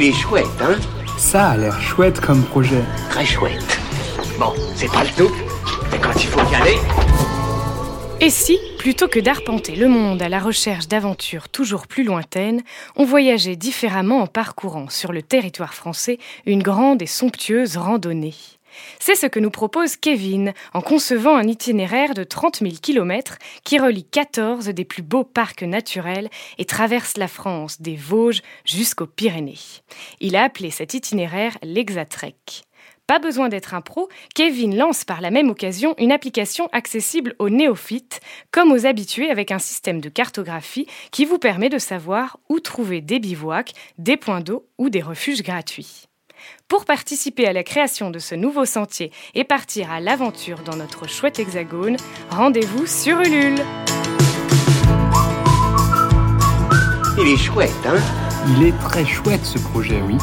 Il est chouette, hein Ça a l'air chouette comme projet. Très chouette. Bon, c'est pas le tout, mais quand il faut y aller... Et si, plutôt que d'arpenter le monde à la recherche d'aventures toujours plus lointaines, on voyageait différemment en parcourant sur le territoire français une grande et somptueuse randonnée c'est ce que nous propose Kevin en concevant un itinéraire de 30 000 km qui relie 14 des plus beaux parcs naturels et traverse la France des Vosges jusqu'aux Pyrénées. Il a appelé cet itinéraire l'Exatrek. Pas besoin d'être un pro, Kevin lance par la même occasion une application accessible aux néophytes, comme aux habitués avec un système de cartographie qui vous permet de savoir où trouver des bivouacs, des points d'eau ou des refuges gratuits. Pour participer à la création de ce nouveau sentier et partir à l'aventure dans notre chouette hexagone, rendez-vous sur Ulule. Il est chouette, hein? Il est très chouette ce projet, oui.